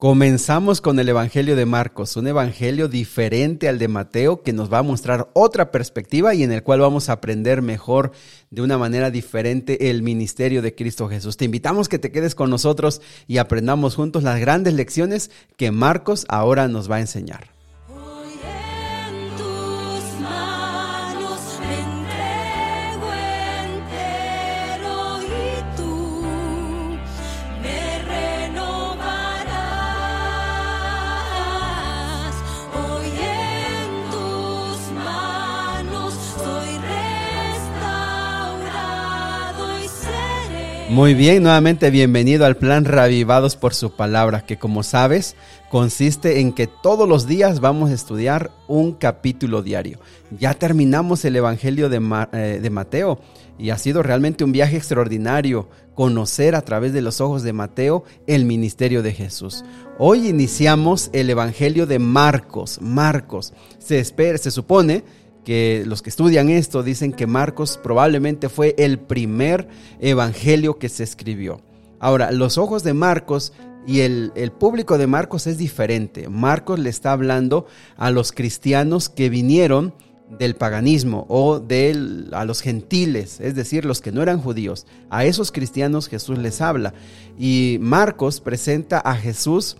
Comenzamos con el Evangelio de Marcos, un Evangelio diferente al de Mateo que nos va a mostrar otra perspectiva y en el cual vamos a aprender mejor de una manera diferente el ministerio de Cristo Jesús. Te invitamos que te quedes con nosotros y aprendamos juntos las grandes lecciones que Marcos ahora nos va a enseñar. Muy bien, nuevamente bienvenido al plan Ravivados por su palabra, que como sabes consiste en que todos los días vamos a estudiar un capítulo diario. Ya terminamos el Evangelio de, eh, de Mateo y ha sido realmente un viaje extraordinario conocer a través de los ojos de Mateo el ministerio de Jesús. Hoy iniciamos el Evangelio de Marcos. Marcos, se espera, se supone que los que estudian esto dicen que Marcos probablemente fue el primer evangelio que se escribió. Ahora, los ojos de Marcos y el, público de Marcos es diferente. Marcos le está hablando a los cristianos que vinieron del paganismo o de a los gentiles, es decir, los que no eran judíos. A esos cristianos Jesús les habla. Y Marcos presenta a Jesús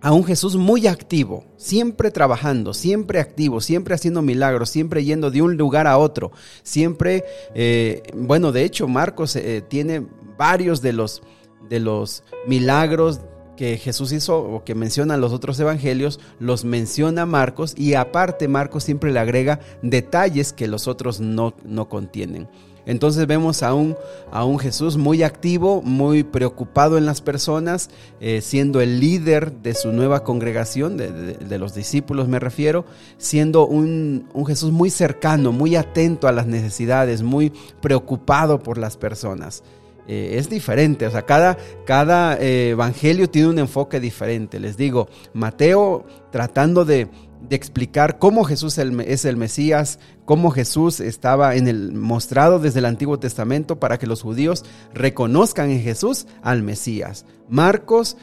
a un Jesús muy activo, siempre trabajando, siempre activo, siempre haciendo milagros, siempre yendo de un lugar a otro, siempre, eh, bueno, de hecho Marcos eh, tiene varios de los, de los milagros que Jesús hizo o que mencionan los otros evangelios, los menciona Marcos y aparte Marcos siempre le agrega detalles que los otros no, no contienen. Entonces vemos a un, a un Jesús muy activo, muy preocupado en las personas, eh, siendo el líder de su nueva congregación, de, los discípulos me refiero, siendo un, Jesús muy cercano, muy atento a las necesidades, muy preocupado por las personas. Eh, es diferente, o sea, cada, cada eh, evangelio tiene un enfoque diferente. Les digo, Mateo tratando de, de explicar cómo Jesús es el Mesías, cómo Jesús estaba en el mostrado desde el Antiguo Testamento para que los judíos reconozcan en Jesús al Mesías. Marcos,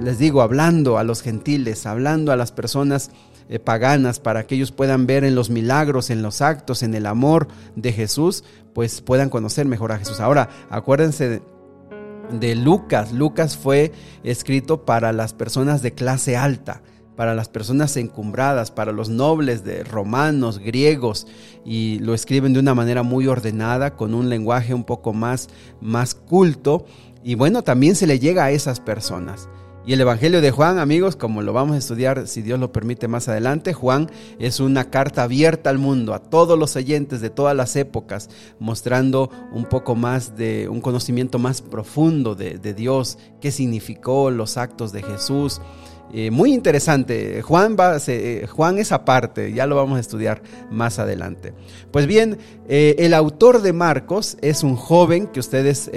les digo, hablando a los gentiles, hablando a las personas eh, paganas para que ellos puedan ver en los milagros, en los actos, en el amor de Jesús, pues puedan conocer mejor a Jesús. Ahora, acuérdense de, de Lucas. Lucas fue escrito para las personas de clase alta para las personas encumbradas, para los nobles de romanos, griegos, y lo escriben de una manera muy ordenada, con un lenguaje un poco más, más culto, y bueno, también se le llega a esas personas. Y el Evangelio de Juan, amigos, como lo vamos a estudiar, si Dios lo permite más adelante, Juan es una carta abierta al mundo, a todos los oyentes de todas las épocas, mostrando un poco más de un conocimiento más profundo de, Dios, qué significó los actos de Jesús, eh, muy interesante. Juan, va, Juan es aparte, ya lo vamos a estudiar más adelante. Pues bien, eh, el autor de Marcos es un joven que ustedes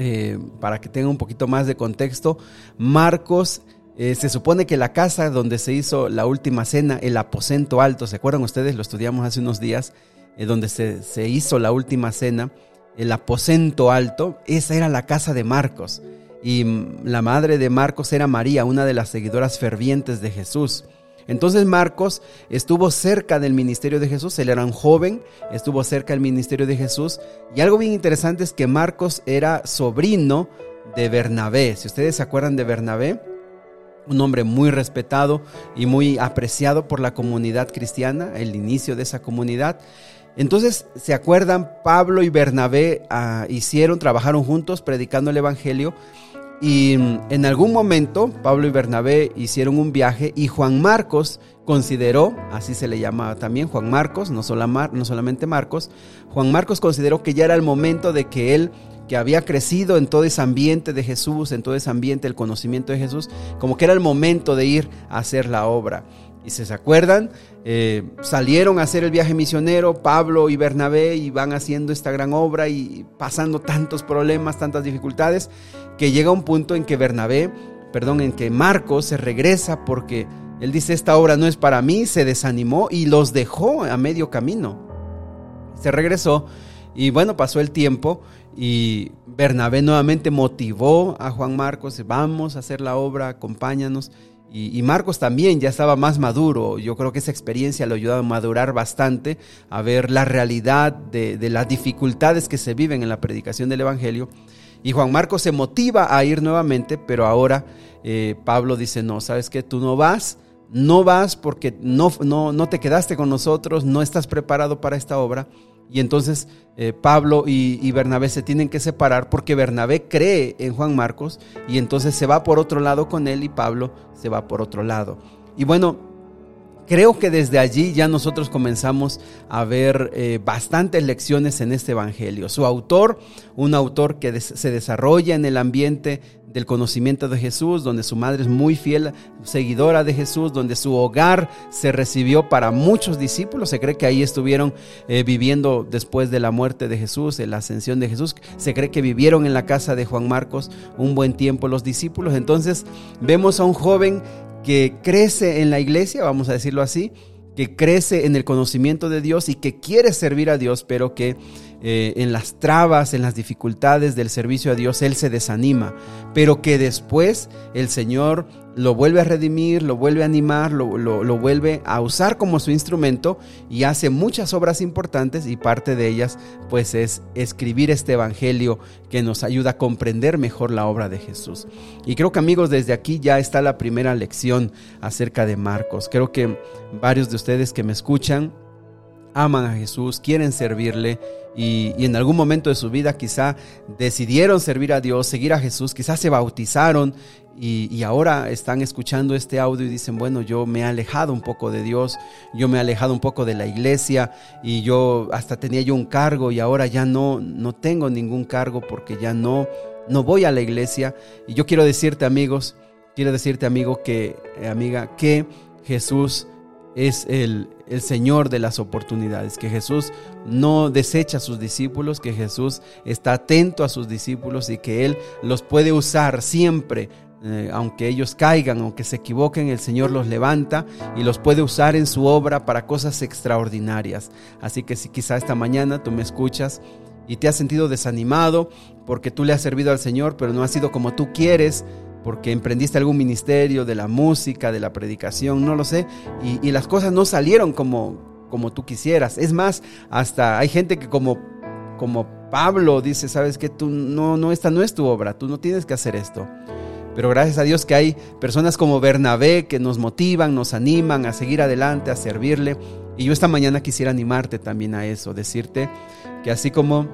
eh, para que tengan un poquito más de contexto, Marcos se supone que la casa donde se hizo la última cena, el aposento alto, ¿se acuerdan ustedes? Lo estudiamos hace unos días, donde se, se hizo la última cena, el aposento alto, esa era la casa de Marcos y la madre de Marcos era María, una de las seguidoras fervientes de Jesús. Entonces Marcos estuvo cerca del ministerio de Jesús, él era un joven, estuvo cerca del ministerio de Jesús y algo bien interesante es que Marcos era sobrino de Bernabé. Si ustedes se acuerdan de Bernabé, un hombre muy respetado y muy apreciado por la comunidad cristiana, el inicio de esa comunidad. Entonces, ¿se acuerdan? Pablo y Bernabé ah, hicieron, trabajaron juntos predicando el Evangelio y mm, en algún momento Pablo y Bernabé hicieron un viaje y Juan Marcos consideró, así se le llamaba también Juan Marcos, no, no solamente Marcos, Juan Marcos consideró que ya era el momento de que él, que había crecido en todo ese ambiente de Jesús, en todo ese ambiente del conocimiento de Jesús, como que era el momento de ir a hacer la obra. Y si se acuerdan, eh, salieron a hacer el viaje misionero, Pablo y Bernabé, y van haciendo esta gran obra y pasando tantos problemas, tantas dificultades, que llega un punto en que Bernabé, perdón, en que Marcos se regresa porque él dice, esta obra no es para mí, se desanimó y los dejó a medio camino. Se regresó y bueno, pasó el tiempo y Bernabé nuevamente motivó a Juan Marcos, vamos a hacer la obra, acompáñanos. Y, Marcos también ya estaba más maduro. Yo creo que esa experiencia lo ayudó a madurar bastante, a ver la realidad de, las dificultades que se viven en la predicación del Evangelio. Y Juan Marcos se motiva a ir nuevamente, pero ahora eh, Pablo dice, no, ¿sabes qué? Tú no vas, no vas porque no, no, no te quedaste con nosotros, no estás preparado para esta obra. Y entonces eh, Pablo y, Bernabé se tienen que separar porque Bernabé cree en Juan Marcos y entonces se va por otro lado con él y Pablo se va por otro lado. Y bueno, creo que desde allí ya nosotros comenzamos a ver eh, bastantes lecciones en este Evangelio. Su autor, un autor que se desarrolla en el ambiente del conocimiento de Jesús, donde su madre es muy fiel seguidora de Jesús, donde su hogar se recibió para muchos discípulos. Se cree que ahí estuvieron eh, viviendo después de la muerte de Jesús, en la ascensión de Jesús. Se cree que vivieron en la casa de Juan Marcos un buen tiempo los discípulos. Entonces vemos a un joven que crece en la iglesia, vamos a decirlo así, que crece en el conocimiento de Dios y que quiere servir a Dios, pero que eh, en las trabas, en las dificultades del servicio a Dios, él se desanima, pero que después el Señor lo vuelve a redimir, lo vuelve a animar, lo, lo, vuelve a usar como su instrumento y hace muchas obras importantes y parte de ellas pues es escribir este evangelio que nos ayuda a comprender mejor la obra de Jesús. Y creo que amigos, desde aquí ya está la primera lección acerca de Marcos. Creo que varios de ustedes que me escuchan aman a Jesús, quieren servirle y, en algún momento de su vida quizá decidieron servir a Dios, seguir a Jesús, quizás se bautizaron y, ahora están escuchando este audio y dicen, bueno, yo me he alejado un poco de Dios, yo me he alejado un poco de la iglesia y yo hasta tenía yo un cargo y ahora ya no, no tengo ningún cargo porque ya no, no voy a la iglesia. Y yo quiero decirte amigos, quiero decirte amigo que, eh, amiga, que Jesús es el, el, Señor de las oportunidades, que Jesús no desecha a sus discípulos, que Jesús está atento a sus discípulos y que Él los puede usar siempre. Eh, aunque ellos caigan, aunque se equivoquen, el Señor los levanta y los puede usar en su obra para cosas extraordinarias. Así que si quizá esta mañana tú me escuchas y te has sentido desanimado porque tú le has servido al Señor, pero no ha sido como tú quieres, porque emprendiste algún ministerio de la música, de la predicación, no lo sé, y, las cosas no salieron como, como tú quisieras. Es más, hasta hay gente que como, como Pablo dice, sabes que tú no, no, esta no es tu obra, tú no tienes que hacer esto. Pero gracias a Dios que hay personas como Bernabé que nos motivan, nos animan a seguir adelante, a servirle. Y yo esta mañana quisiera animarte también a eso, decirte que así como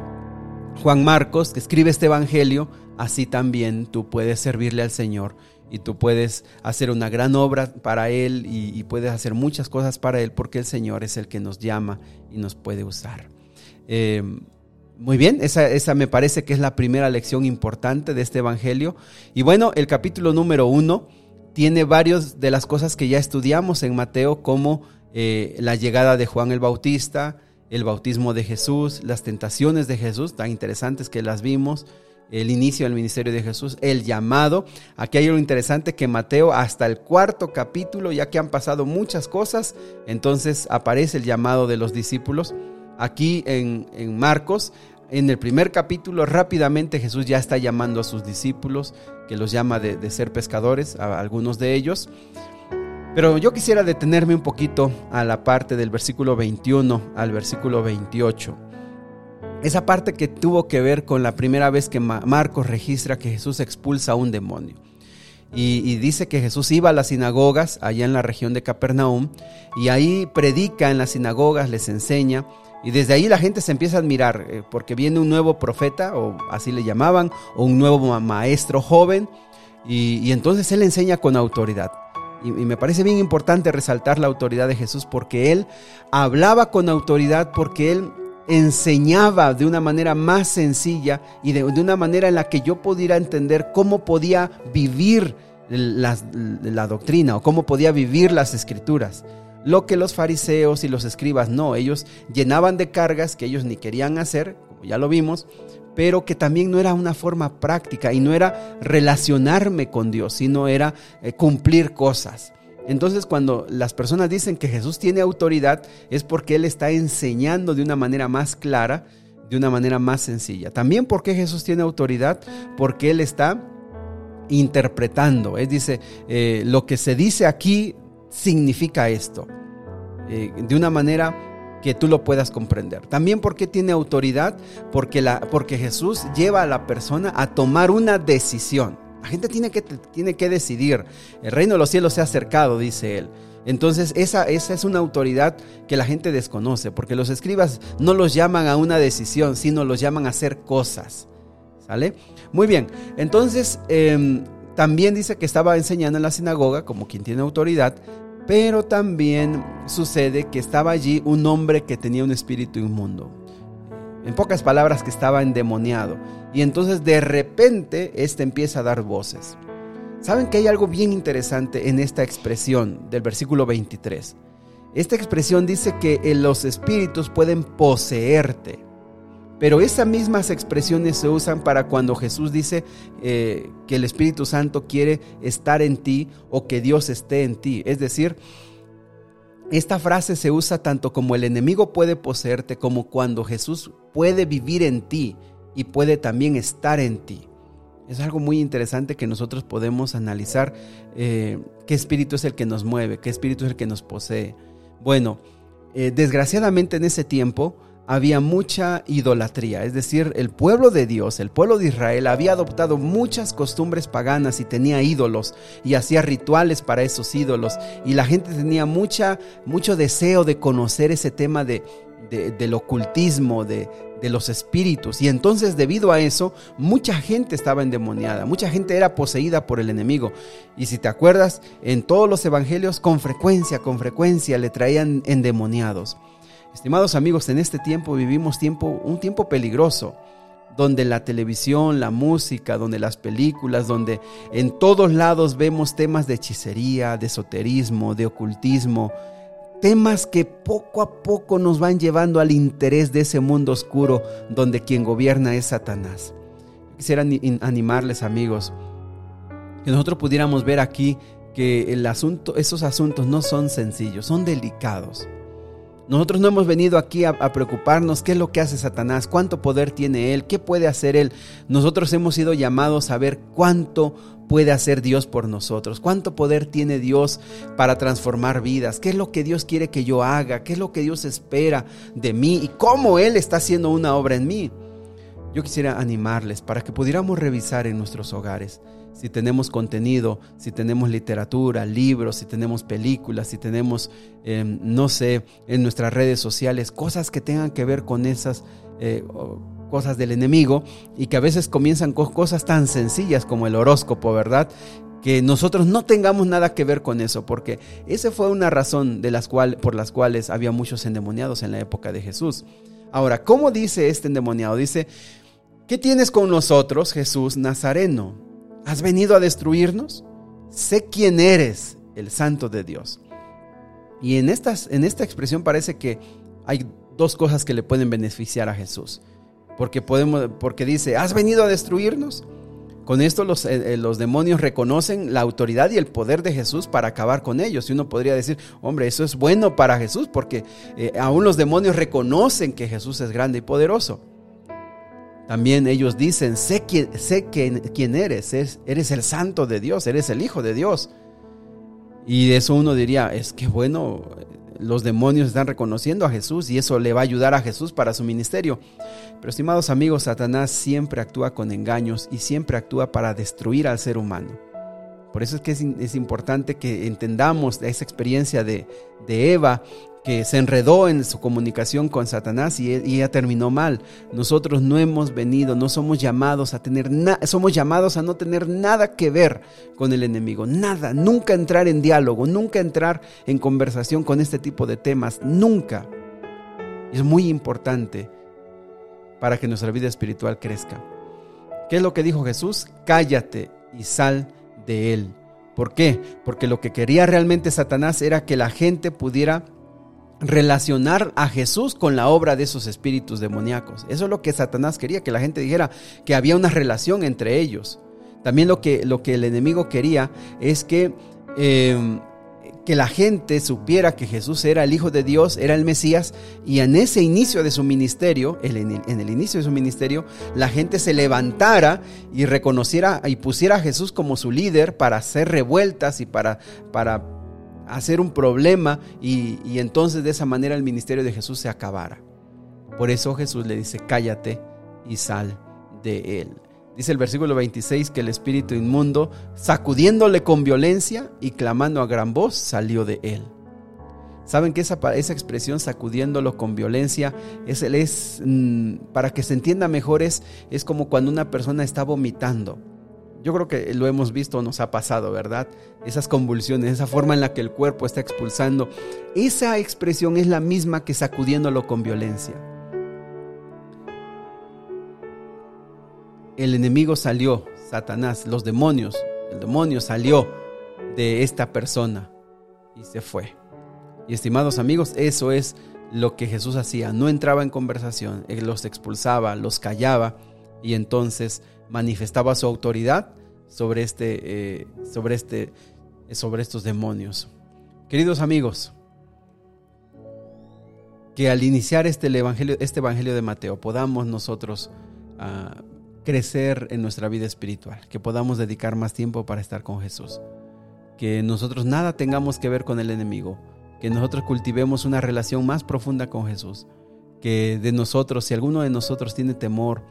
Juan Marcos, que escribe este Evangelio, así también tú puedes servirle al Señor y tú puedes hacer una gran obra para Él y, puedes hacer muchas cosas para Él porque el Señor es el que nos llama y nos puede usar. Eh, muy bien, esa, esa, me parece que es la primera lección importante de este Evangelio. Y bueno, el capítulo número uno tiene varias de las cosas que ya estudiamos en Mateo, como eh, la llegada de Juan el Bautista, el bautismo de Jesús, las tentaciones de Jesús, tan interesantes que las vimos, el inicio del ministerio de Jesús, el llamado. Aquí hay algo interesante que Mateo hasta el cuarto capítulo, ya que han pasado muchas cosas, entonces aparece el llamado de los discípulos. Aquí en, Marcos, en el primer capítulo, rápidamente Jesús ya está llamando a sus discípulos, que los llama de, de ser pescadores, a algunos de ellos. Pero yo quisiera detenerme un poquito a la parte del versículo 21 al versículo 28. Esa parte que tuvo que ver con la primera vez que Marcos registra que Jesús expulsa a un demonio. Y, dice que Jesús iba a las sinagogas allá en la región de Capernaum y ahí predica en las sinagogas, les enseña. Y desde ahí la gente se empieza a admirar eh, porque viene un nuevo profeta, o así le llamaban, o un nuevo maestro joven. Y, y entonces él enseña con autoridad. Y, me parece bien importante resaltar la autoridad de Jesús porque él hablaba con autoridad, porque él enseñaba de una manera más sencilla y de, una manera en la que yo pudiera entender cómo podía vivir la, la, doctrina o cómo podía vivir las escrituras. Lo que los fariseos y los escribas no, ellos llenaban de cargas que ellos ni querían hacer, como ya lo vimos, pero que también no era una forma práctica y no era relacionarme con Dios, sino era eh, cumplir cosas. Entonces cuando las personas dicen que Jesús tiene autoridad es porque Él está enseñando de una manera más clara, de una manera más sencilla. También porque Jesús tiene autoridad, porque Él está interpretando. Él dice, eh, lo que se dice aquí significa esto, eh, de una manera que tú lo puedas comprender. También porque tiene autoridad, porque, la, porque Jesús lleva a la persona a tomar una decisión. La gente tiene que, tiene que decidir. El reino de los cielos se ha acercado, dice él. Entonces esa, esa es una autoridad que la gente desconoce, porque los escribas no los llaman a una decisión, sino los llaman a hacer cosas. ¿Sale? Muy bien, entonces em, también dice que estaba enseñando en la sinagoga como quien tiene autoridad, pero también sucede que estaba allí un hombre que tenía un espíritu inmundo. En pocas palabras, que estaba endemoniado. Y entonces de repente este empieza a dar voces. Saben que hay algo bien interesante en esta expresión del versículo 23. Esta expresión dice que los espíritus pueden poseerte. Pero esas mismas expresiones se usan para cuando Jesús dice eh, que el Espíritu Santo quiere estar en ti o que Dios esté en ti. Es decir, esta frase se usa tanto como el enemigo puede poseerte como cuando Jesús puede vivir en ti y puede también estar en ti. Es algo muy interesante que nosotros podemos analizar eh, qué espíritu es el que nos mueve, qué espíritu es el que nos posee. Bueno, eh, desgraciadamente en ese tiempo había mucha idolatría, es decir, el pueblo de Dios, el pueblo de Israel había adoptado muchas costumbres paganas y tenía ídolos y hacía rituales para esos ídolos y la gente tenía mucha, mucho deseo de conocer ese tema de, del ocultismo, de, de los espíritus. Y entonces debido a eso, mucha gente estaba endemoniada, mucha gente era poseída por el enemigo. Y si te acuerdas, en todos los evangelios con frecuencia, con frecuencia le traían endemoniados. Estimados amigos, en este tiempo vivimos tiempo, un tiempo peligroso, donde la televisión, la música, donde las películas, donde en todos lados vemos temas de hechicería, de esoterismo, de ocultismo, temas que poco a poco nos van llevando al interés de ese mundo oscuro donde quien gobierna es Satanás. Quisiera animarles amigos, que nosotros pudiéramos ver aquí que el asunto, esos asuntos no son sencillos, son delicados. Nosotros no hemos venido aquí a, preocuparnos qué es lo que hace Satanás, cuánto poder tiene él, qué puede hacer él. Nosotros hemos sido llamados a ver cuánto puede hacer Dios por nosotros, cuánto poder tiene Dios para transformar vidas, qué es lo que Dios quiere que yo haga, qué es lo que Dios espera de mí y cómo Él está haciendo una obra en mí. Yo quisiera animarles para que pudiéramos revisar en nuestros hogares si tenemos contenido, si tenemos literatura, libros, si tenemos películas, si tenemos, em, no sé, en nuestras redes sociales, cosas que tengan que ver con esas eh, cosas del enemigo y que a veces comienzan con cosas tan sencillas como el horóscopo, ¿verdad? que nosotros no tengamos nada que ver con eso, porque esa fue una razón de las cual, por las cuales había muchos endemoniados en la época de Jesús. Ahora, ¿cómo dice este endemoniado? Dice, ¿qué tienes con nosotros, Jesús Nazareno? ¿Has venido a destruirnos? Sé quién eres, el santo de Dios. Y en, estas, en esta expresión parece que hay dos cosas que le pueden beneficiar a Jesús. Porque, podemos, porque dice, ¿has venido a destruirnos? Con esto los, eh, eh, los, demonios reconocen la autoridad y el poder de Jesús para acabar con ellos. Y uno podría decir, hombre, eso es bueno para Jesús porque eh, aún los demonios reconocen que Jesús es grande y poderoso. También ellos dicen, sé quién, sé quién eres, eres el santo de Dios, eres el hijo de Dios. Y de eso uno diría, es que bueno, los demonios están reconociendo a Jesús y eso le va a ayudar a Jesús para su ministerio. Pero estimados amigos, Satanás siempre actúa con engaños y siempre actúa para destruir al ser humano. Por eso es que es, importante que entendamos esa experiencia de, de Eva que se enredó en su comunicación con Satanás y, ella terminó mal. Nosotros no hemos venido, no somos llamados a tener nada, somos llamados a no tener nada que ver con el enemigo, nada, nunca entrar en diálogo, nunca entrar en conversación con este tipo de temas, nunca. Es muy importante para que nuestra vida espiritual crezca. ¿Qué es lo que dijo Jesús? Cállate y sal de él. ¿Por qué? Porque lo que quería realmente Satanás era que la gente pudiera relacionar a Jesús con la obra de esos espíritus demoníacos. Eso es lo que Satanás quería, que la gente dijera que había una relación entre ellos. También lo que, lo que el enemigo quería es que, em, que la gente supiera que Jesús era el Hijo de Dios, era el Mesías, y en ese inicio de su ministerio, en el, inicio de su ministerio, la gente se levantara y reconociera y pusiera a Jesús como su líder para hacer revueltas y para, para hacer un problema, y, y entonces de esa manera el ministerio de Jesús se acabara. Por eso Jesús le dice, cállate y sal de él. Dice el versículo 26 que el espíritu inmundo, sacudiéndole con violencia y clamando a gran voz, salió de él. Saben que esa, esa expresión sacudiéndolo con violencia es, es mm, para que se entienda mejor es, es como cuando una persona está vomitando. Yo creo que lo hemos visto, nos ha pasado, ¿verdad? Esas convulsiones, esa forma en la que el cuerpo está expulsando. Esa expresión es la misma que sacudiéndolo con violencia. el enemigo salió, Satanás, los demonios, el demonio salió de esta persona y se fue. Y estimados amigos, eso es lo que Jesús hacía. No entraba en conversación, él los expulsaba, los callaba y entonces manifestaba su autoridad sobre este, eh, sobre este, sobre estos demonios. Queridos amigos, que al iniciar este evangelio, este evangelio de Mateo podamos nosotros ah, crecer en nuestra vida espiritual, que podamos dedicar más tiempo para estar con Jesús, que nosotros nada tengamos que ver con el enemigo, que nosotros cultivemos una relación más profunda con Jesús, que de nosotros, si alguno de nosotros tiene temor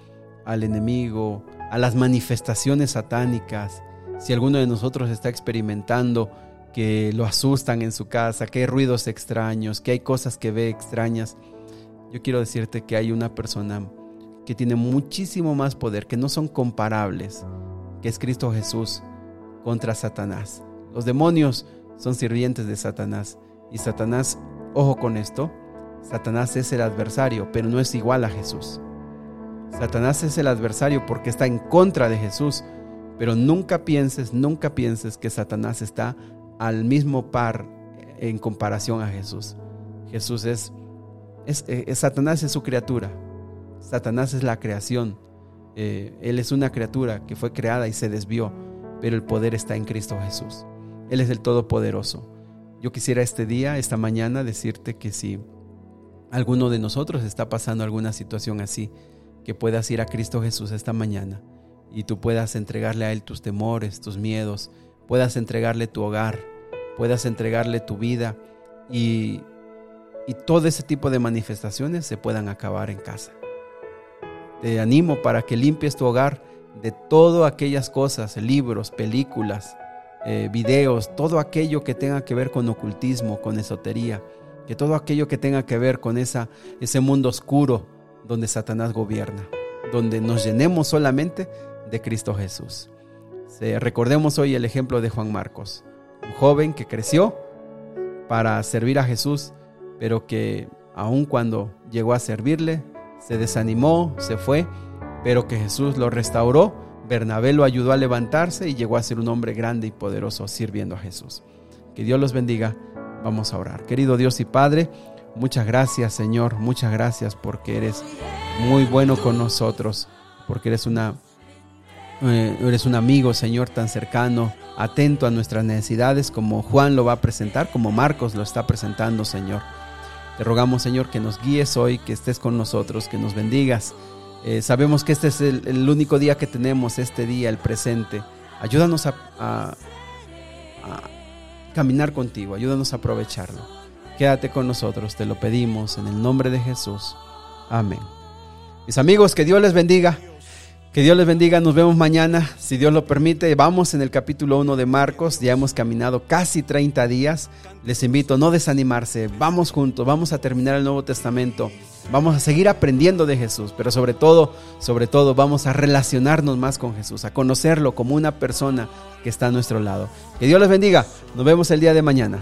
al enemigo, a las manifestaciones satánicas, si alguno de nosotros está experimentando que lo asustan en su casa, que hay ruidos extraños, que hay cosas que ve extrañas, yo quiero decirte que hay una persona que tiene muchísimo más poder, que no son comparables, que es Cristo Jesús contra Satanás. Los demonios son sirvientes de Satanás y Satanás, ojo con esto, Satanás es el adversario, pero no es igual a Jesús. Satanás es el adversario porque está en contra de Jesús, pero nunca pienses, nunca pienses que Satanás está al mismo par en comparación a Jesús. Jesús es, es, eh, Satanás es su criatura, Satanás es la creación. Eh, él es una criatura que fue creada y se desvió, pero el poder está en Cristo Jesús. Él es el Todopoderoso. Yo quisiera este día, esta mañana, decirte que si alguno de nosotros está pasando alguna situación así, que puedas ir a Cristo Jesús esta mañana y tú puedas entregarle a Él tus temores, tus miedos, puedas entregarle tu hogar, puedas entregarle tu vida y, y todo ese tipo de manifestaciones se puedan acabar en casa. Te animo para que limpies tu hogar de todas aquellas cosas, libros, películas, eh, videos, todo aquello que tenga que ver con ocultismo, con esotería, que todo aquello que tenga que ver con esa, ese mundo oscuro donde Satanás gobierna, donde nos llenemos solamente de Cristo Jesús. recordemos hoy el ejemplo de Juan Marcos, un joven que creció para servir a Jesús, pero que aun cuando llegó a servirle, se desanimó, se fue, pero que Jesús lo restauró. Bernabé lo ayudó a levantarse y llegó a ser un hombre grande y poderoso sirviendo a Jesús. Que Dios los bendiga. Vamos a orar. Querido Dios y Padre, muchas gracias Señor, muchas gracias porque eres muy bueno con nosotros, porque eres una eh, eres un amigo, Señor, tan cercano, atento a nuestras necesidades como Juan lo va a presentar, como Marcos lo está presentando, Señor. Te rogamos, Señor, que nos guíes hoy, que estés con nosotros, que nos bendigas. Eh, sabemos que este es el, único día que tenemos, este día, el presente. Ayúdanos a, caminar contigo, ayúdanos a aprovecharlo. Quédate con nosotros, te lo pedimos en el nombre de Jesús. Amén. Mis amigos, que Dios les bendiga. Que Dios les bendiga, nos vemos mañana, si Dios lo permite. Vamos en el capítulo 1 de Marcos, ya hemos caminado casi 30 días. Les invito a no desanimarse, vamos juntos, vamos a terminar el Nuevo Testamento, vamos a seguir aprendiendo de Jesús, pero sobre todo, sobre todo vamos a relacionarnos más con Jesús, a conocerlo como una persona que está a nuestro lado. Que Dios les bendiga, nos vemos el día de mañana.